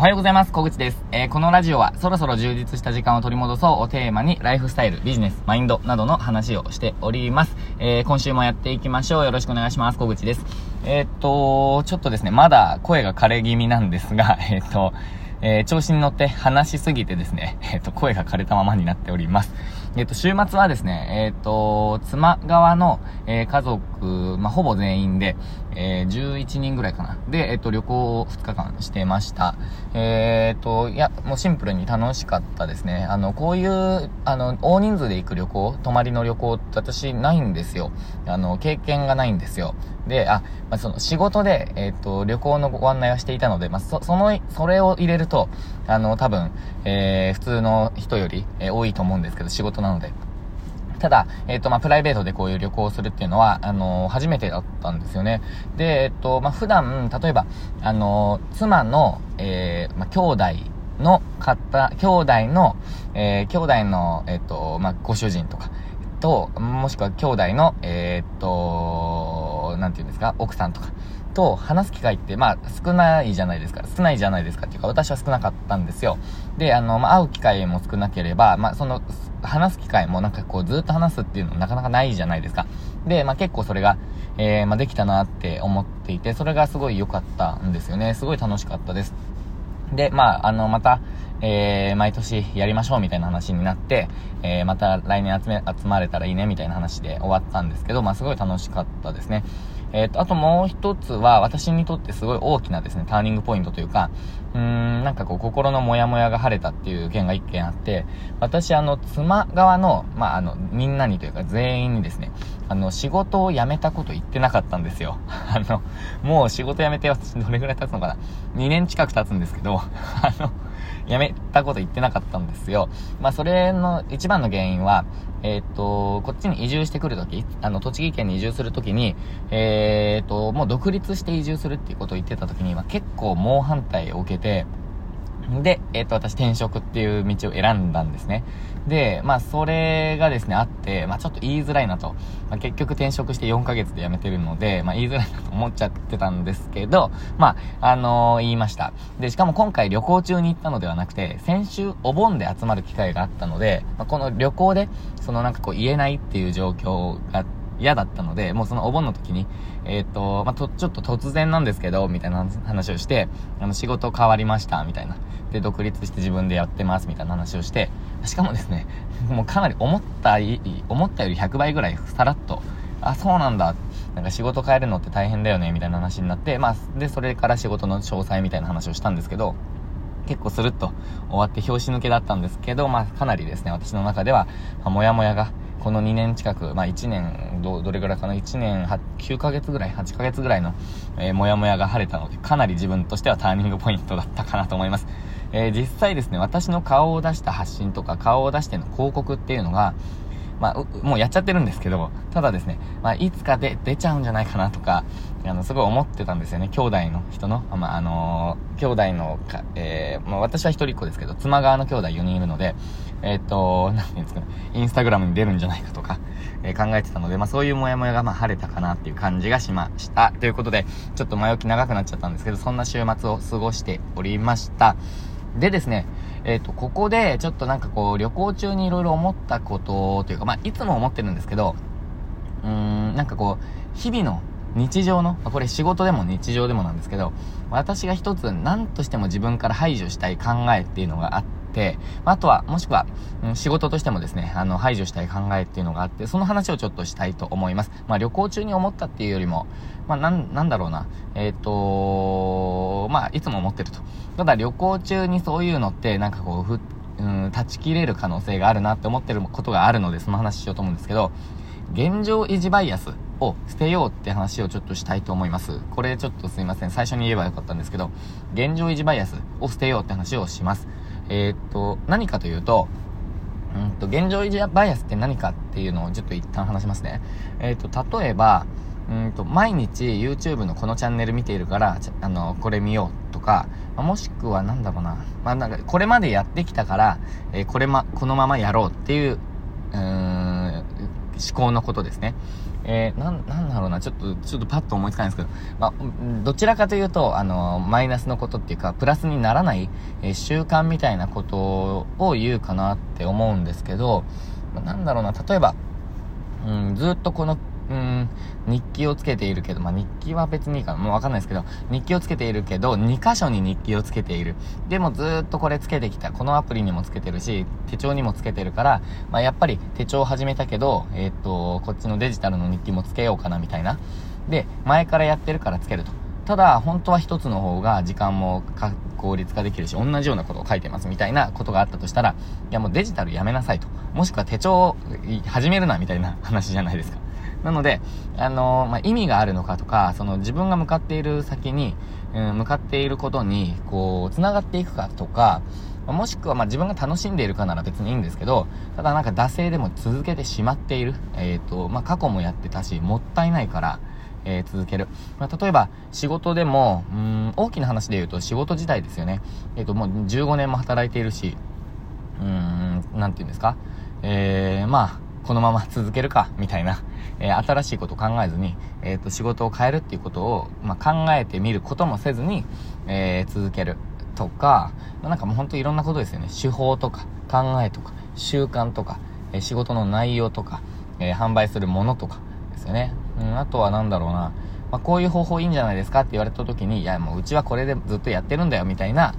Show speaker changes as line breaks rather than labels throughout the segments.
おはようございます。小口です。えー、このラジオは、そろそろ充実した時間を取り戻そうをテーマに、ライフスタイル、ビジネス、マインドなどの話をしております。えー、今週もやっていきましょう。よろしくお願いします。小口です。えー、っと、ちょっとですね、まだ声が枯れ気味なんですが、えー、っと、えー、調子に乗って話しすぎてですね、えっ、と、声が枯れたままになっております。えっ、と、週末はですね、えっ、と、妻側の、え家族、まあ、ほぼ全員で、え11人ぐらいかな。で、えっ、と、旅行を2日間してました。えっ、と、いや、もうシンプルに楽しかったですね。あの、こういう、あの、大人数で行く旅行、泊まりの旅行って私ないんですよ。あの、経験がないんですよ。で、あ、まあ、その仕事で、えっ、と、旅行のご案内をしていたので、まあ、そ、その、それを入れると、あの、多分、えー、普通の人より、えー、多いと思うんですけど、仕事なので。ただ、えっ、ー、と、まあ、プライベートでこういう旅行をするっていうのは、あのー、初めてだったんですよね。で、えっ、ー、と、まあ、普段、例えば、あの妻の、えー、まあ、兄弟の方、兄弟の、えー、兄弟の、えっ、と、まあ、ご主人とか、と、もしくは兄弟の、えっと、なんて言うんですか、奥さんとか、と話す機会って、まあ、少ないじゃないですか。少ないじゃないですかっていうか、私は少なかったんですよ。で、あの、まあ、会う機会も少なければ、まあ、その、話す機会もなんかこう、ずっと話すっていうのもなかなかないじゃないですか。で、まあ、結構それが、えー、まあ、できたなって思っていて、それがすごい良かったんですよね。すごい楽しかったです。で、まあ、あの、また、えー、毎年やりましょうみたいな話になって、えー、また来年集め、集まれたらいいねみたいな話で終わったんですけど、まあ、すごい楽しかったですね。えっ、ー、と、あともう一つは、私にとってすごい大きなですね、ターニングポイントというか、うーん、なんかこう、心のモヤモヤが晴れたっていう件が一件あって、私、あの、妻側の、まあ、あの、みんなにというか、全員にですね、あの、仕事を辞めたこと言ってなかったんですよ。あの、もう仕事辞めて私どれぐらい経つのかな ?2 年近く経つんですけど、あの、やめたこと言ってなかったんですよ。まあ、それの一番の原因は、えー、っと、こっちに移住してくるとき、あの、栃木県に移住するときに、えー、っと、もう独立して移住するっていうことを言ってたときに、まあ、結構猛反対を受けて、で、えっ、と、私転職っていう道を選んだんですね。で、まあ、それがですね、あって、まあ、ちょっと言いづらいなと。まあ、結局転職して4ヶ月で辞めてるので、まあ、言いづらいなと思っちゃってたんですけど、まあ、あのー、言いました。で、しかも今回旅行中に行ったのではなくて、先週お盆で集まる機会があったので、まあ、この旅行で、そのなんかこう言えないっていう状況があって嫌だったので、もうそのお盆の時に、えっ、と、まあ、と、ちょっと突然なんですけど、みたいな話をして、あの、仕事変わりました、みたいな。で、独立して自分でやってます、みたいな話をして、しかもですね、もうかなり思った、思ったより100倍ぐらいさらっと、あ、そうなんだ。なんか仕事変えるのって大変だよね、みたいな話になって、まあ、で、それから仕事の詳細みたいな話をしたんですけど、結構スルッと終わって拍子抜けだったんですけど、まあ、かなりですね、私の中では、まあ、もやもやが、この2年近く、まあ1年、ど、どれぐらいかな ?1 年8、9ヶ月ぐらい ?8 ヶ月ぐらいの、えー、もやもやが晴れたので、かなり自分としてはターニングポイントだったかなと思います。えー、実際ですね、私の顔を出した発信とか、顔を出しての広告っていうのが、まあ、もうやっちゃってるんですけど、ただですね、まあ、いつかで出ちゃうんじゃないかなとか、あの、すごい思ってたんですよね。兄弟の人の、まあ、あのー、兄弟のか、えー、まあ、私は一人っ子ですけど、妻側の兄弟4人いるので、えっ、ー、と、なんていうんですかね、インスタグラムに出るんじゃないかとか、えー、考えてたので、まあ、そういうモヤモヤが、まあ、晴れたかなっていう感じがしました。ということで、ちょっと前置き長くなっちゃったんですけど、そんな週末を過ごしておりました。でですね、えっ、ー、と、ここで、ちょっとなんかこう、旅行中に色々思ったことというか、まあ、いつも思ってるんですけど、うーん、なんかこう、日々の日常の、これ仕事でも日常でもなんですけど、私が一つ何としても自分から排除したい考えっていうのがあって、あとは、もしくは、うん、仕事としてもですね、あの、排除したい考えっていうのがあって、その話をちょっとしたいと思います。まあ、旅行中に思ったっていうよりも、まあ、なん、なんだろうな、えっ、ー、とまあ、いつも思ってると。ただ旅行中にそういうのって、なんかこう、ふ、うん、断ち切れる可能性があるなって思ってることがあるので、その話しようと思うんですけど、現状維持バイアスを捨てようって話をちょっとしたいと思います。これちょっとすいません。最初に言えばよかったんですけど、現状維持バイアスを捨てようって話をします。えー、っと、何かというと、うんと、現状維持バイアスって何かっていうのをちょっと一旦話しますね。えー、っと、例えば、うんと、毎日 YouTube のこのチャンネル見ているから、あの、これ見ようとか、まあ、もしくはなんだろうな。まあ、なんか、これまでやってきたから、えー、これま、このままやろうっていう、うん、思考のことですね。えー、な、なんだろうな、ちょっと、ちょっとパッと思いつかないんですけど、まあ、どちらかというと、あの、マイナスのことっていうか、プラスにならない、えー、習慣みたいなことを言うかなって思うんですけど、まあ、なんだろうな、例えば、うん、ずっとこのうん、日記をつけているけど、まあ、日記は別にいいかな。もうわかんないですけど、日記をつけているけど、2箇所に日記をつけている。でもずっとこれつけてきた。このアプリにもつけてるし、手帳にもつけてるから、まあ、やっぱり手帳を始めたけど、えー、っと、こっちのデジタルの日記もつけようかなみたいな。で、前からやってるからつけると。ただ、本当は一つの方が時間も効率化できるし、同じようなことを書いてますみたいなことがあったとしたら、いやもうデジタルやめなさいと。もしくは手帳始めるなみたいな話じゃないですか。なので、あの、まあ、意味があるのかとか、その自分が向かっている先に、うん、向かっていることに、こう、繋がっていくかとか、もしくはま自分が楽しんでいるかなら別にいいんですけど、ただなんか惰性でも続けてしまっている。えっ、ー、と、まあ、過去もやってたし、もったいないから、えー、続ける。まあ、例えば、仕事でも、うん、大きな話で言うと仕事自体ですよね。えっ、ー、と、もう15年も働いているし、うん、なんて言うんですか？えー、まあ、このまま続けるか、みたいな、えー、新しいことを考えずに、えっ、ー、と、仕事を変えるっていうことを、まあ、考えてみることもせずに、えー、続けるとか、まあ、なんかもうほんといろんなことですよね。手法とか、考えとか、習慣とか、えー、仕事の内容とか、えー、販売するものとかですよね。うん、あとはなんだろうな、まあ、こういう方法いいんじゃないですかって言われた時に、いや、もううちはこれでずっとやってるんだよ、みたいな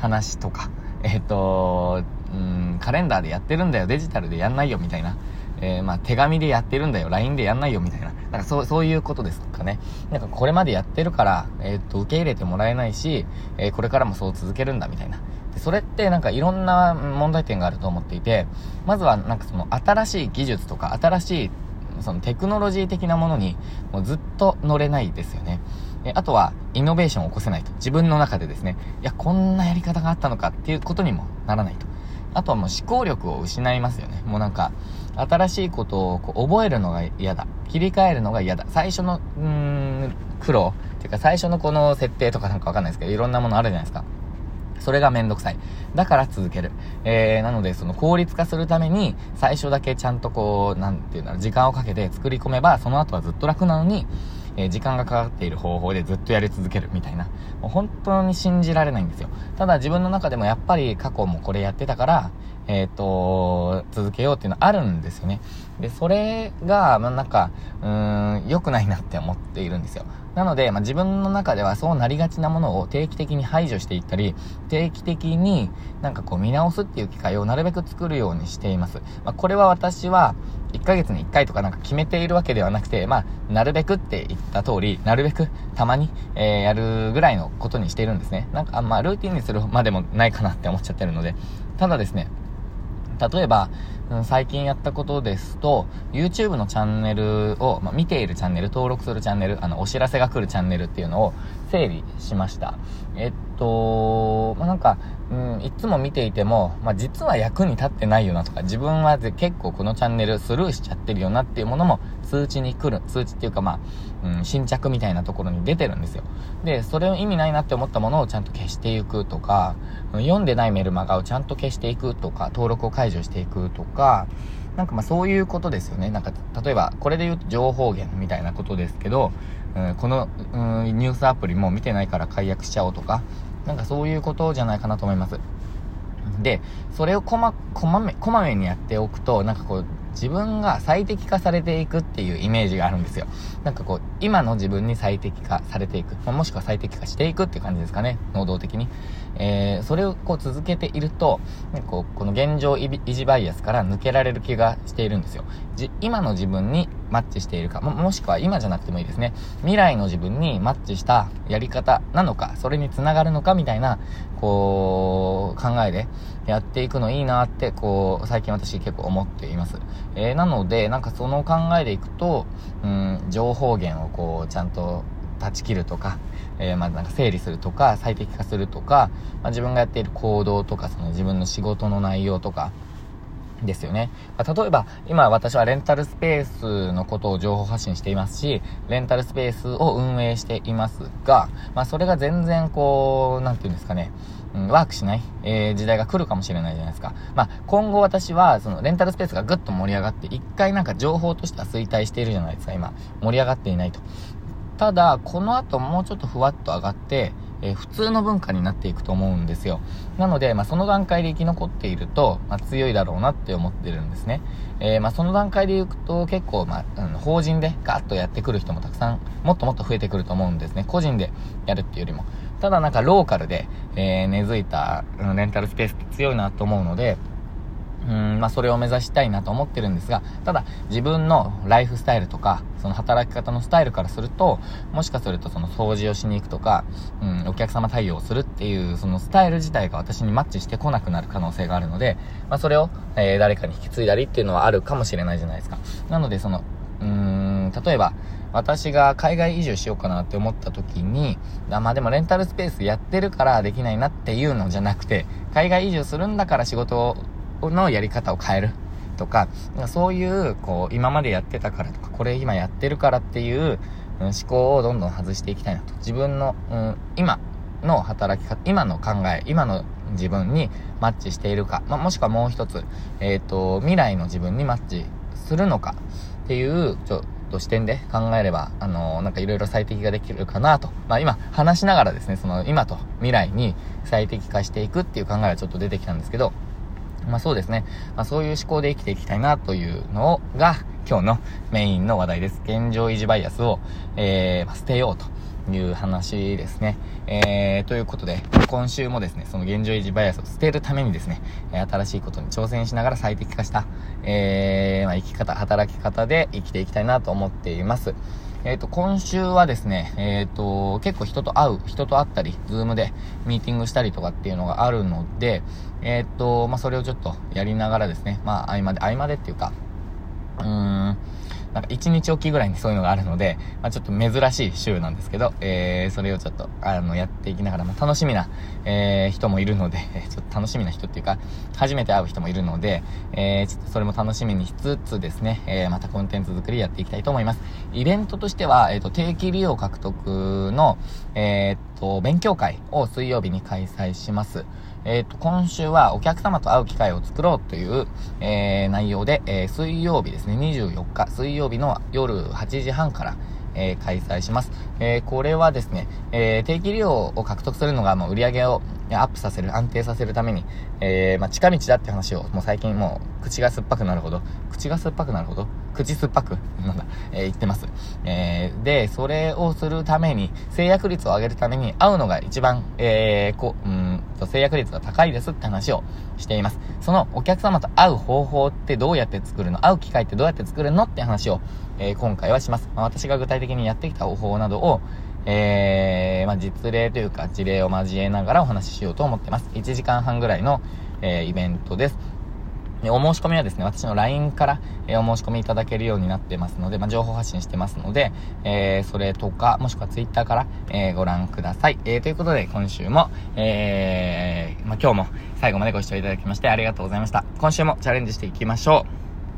話とか、えっ、と、うん、カレンダーでやってるんだよ、デジタルでやんないよ、みたいな。えー、まあ、手紙でやってるんだよ、LINE でやんないよ、みたいな。なんかそう、そういうことですかね。なんかこれまでやってるから、えー、っと、受け入れてもらえないし、えー、これからもそう続けるんだ、みたいな。でそれってなんかいろんな問題点があると思っていて、まずはなんかその新しい技術とか、新しいそのテクノロジー的なものにもうずっと乗れないですよね。えあとは、イノベーションを起こせないと。自分の中でですね、いや、こんなやり方があったのかっていうことにもならないと。あとはもう思考力を失いますよね。もうなんか、新しいことをこう覚えるのが嫌だ。切り替えるのが嫌だ。最初の、うーん、苦労。っていうか最初のこの設定とかなんかわかんないですけど、いろんなものあるじゃないですか。それがめんどくさい。だから続ける。えー、なので、その効率化するために、最初だけちゃんとこう、なんていうんだろう、時間をかけて作り込めば、その後はずっと楽なのに、えー、時間がかかっている方法でずっとやり続けるみたいな。もう本当に信じられないんですよ。ただ自分の中でもやっぱり過去もこれやってたから、えっ、ー、と、続けようっていうのはあるんですよね。で、それが、まあ、なんか、うーん、良くないなって思っているんですよ。なので、まあ、自分の中ではそうなりがちなものを定期的に排除していったり、定期的になんかこう見直すっていう機会をなるべく作るようにしています。まあ、これは私は、1ヶ月に1回とかなんか決めているわけではなくて、まあ、なるべくって言った通り、なるべくたまに、えー、やるぐらいのことにしているんですね。なんか、あまあ、ルーティンにするまでもないかなって思っちゃってるので、ただですね、例えば、最近やったことですと、YouTube のチャンネルを、まあ、見ているチャンネル、登録するチャンネル、あの、お知らせが来るチャンネルっていうのを整理しました。えっと、まあ、なんか、うん、いつも見ていても、まあ、実は役に立ってないよなとか、自分は結構このチャンネルスルーしちゃってるよなっていうものも通知に来る、通知っていうかまあ、うん、新着みたいなところに出てるんですよ。で、それを意味ないなって思ったものをちゃんと消していくとか、読んでないメルマガをちゃんと消していくとか、登録を解除していくとか、かなんかまあそういうことですよね。なんか、例えば、これで言うと情報源みたいなことですけど、うん、この、うん、ニュースアプリも見てないから解約しちゃおうとか、なんかそういうことじゃないかなと思います。で、それをこま、こまめ、こまめにやっておくと、なんかこう、自分が最適化されていくっていうイメージがあるんですよ。なんかこう、今の自分に最適化されていく。もしくは最適化していくっていう感じですかね。能動的に。えー、それをこう続けていると、ね、こう、この現状維持バイアスから抜けられる気がしているんですよ。じ、今の自分にマッチしているか、も、もしくは今じゃなくてもいいですね。未来の自分にマッチしたやり方なのか、それにつながるのかみたいな、こう、考えでやっていくのいいなって、こう、最近私結構思っています。えー、なので、なんかその考えでいくと、うん、情報源をこう、ちゃんと断ち切るとか、えー、まあなんか整理するとか、最適化するとか、まあ、自分がやっている行動とか、その自分の仕事の内容とか、ですよね。ま、例えば、今私はレンタルスペースのことを情報発信していますし、レンタルスペースを運営していますが、まあそれが全然こう、なんていうんですかね、ワークしない、えー、時代が来るかもしれないじゃないですか。まあ、今後私は、その、レンタルスペースがぐっと盛り上がって、一回なんか情報としては衰退しているじゃないですか、今。盛り上がっていないと。ただ、この後もうちょっとふわっと上がって、えー、普通の文化になっていくと思うんですよ。なので、まあ、その段階で生き残っていると、まあ、強いだろうなって思ってるんですね。えー、まあ、その段階でいくと結構、まあ、法人でガッとやってくる人もたくさん、もっともっと増えてくると思うんですね。個人でやるっていうよりも。ただなんかローカルで、えー、根付いた、うん、レンタルスペースって強いなと思うので、うん、まあ、それを目指したいなと思ってるんですが、ただ、自分のライフスタイルとか、その働き方のスタイルからすると、もしかするとその掃除をしに行くとか、うん、お客様対応するっていう、そのスタイル自体が私にマッチしてこなくなる可能性があるので、まあ、それを、えー、誰かに引き継いだりっていうのはあるかもしれないじゃないですか。なので、その、うーん、例えば、私が海外移住しようかなって思った時に、まあでもレンタルスペースやってるからできないなっていうのじゃなくて、海外移住するんだから仕事をのやり方を変えるとか、そういう、こう、今までやってたからとか、これ今やってるからっていう、思考をどんどん外していきたいなと。自分の、うん、今の働き方、今の考え、今の自分にマッチしているか、まあ、もしくはもう一つ、えっ、ー、と、未来の自分にマッチするのかっていう、ちょっと視点で考えれば、あのー、なんかいろいろ最適ができるかなと。まあ今話しながらですね、その今と未来に最適化していくっていう考えがちょっと出てきたんですけど、まあそうですね。まあそういう思考で生きていきたいなというのが今日のメインの話題です。現状維持バイアスを、えー、捨てようと。いう話ですね。えー、ということで、今週もですね、その現状維持バイアスを捨てるためにですね、新しいことに挑戦しながら最適化した、えー、まあ、生き方、働き方で生きていきたいなと思っています。えっ、ー、と、今週はですね、えっ、ー、と、結構人と会う、人と会ったり、 Zoomでミーティングしたりとかっていうのがあるので、えっ、ー、と、まあ、それをちょっとやりながらですね、まあ、合間で、合間でっていうか、うーん、なんか1日おきぐらいにそういうのがあるので、まあ、ちょっと珍しい週なんですけど、えー、それをちょっと、あの、やっていきながら、まあ、楽しみな、えー、人もいるので、ちょっと楽しみな人っていうか、初めて会う人もいるので、えー、ちょっとそれも楽しみにしつつですね、えー、またコンテンツ作りやっていきたいと思います。イベントとしては、えっ、ー、と、定期利用獲得の、えっ、と、勉強会を水曜日に開催します。えっ、ー、と、今週はお客様と会う機会を作ろうという、えー、内容で、えー、水曜日ですね、24日、水曜日の夜8時半から、え開催します。えこれはですね、え定期利用を獲得するのがもう売り上げをアップさせる、安定させるために、えまあ、近道だって話をもう最近もう口が酸っぱくなるほど、口が酸っぱくなるほど口酸っぱく、なんだ、えー、言ってます。えー、で、それをするために、制約率を上げるために、会うのが一番、えー、こう、うんと、制約率が高いですって話をしています。そのお客様と会う方法ってどうやって作るの会う機会ってどうやって作るのって話を、えー、今回はします。まあ、私が具体的にやってきた方法などを、えー、まあ、実例というか事例を交えながらお話ししようと思ってます。1時間半ぐらいの、えー、イベントです。お申し込みはですね、私の LINE から、えお申し込みいただけるようになってますので、まあ、情報発信してますので、えー、それとか、もしくは Twitter から、えー、ご覧ください。えー、ということで、今週も、えー、まあ、今日も最後までご視聴いただきましてありがとうございました。今週もチャレンジしていきましょう。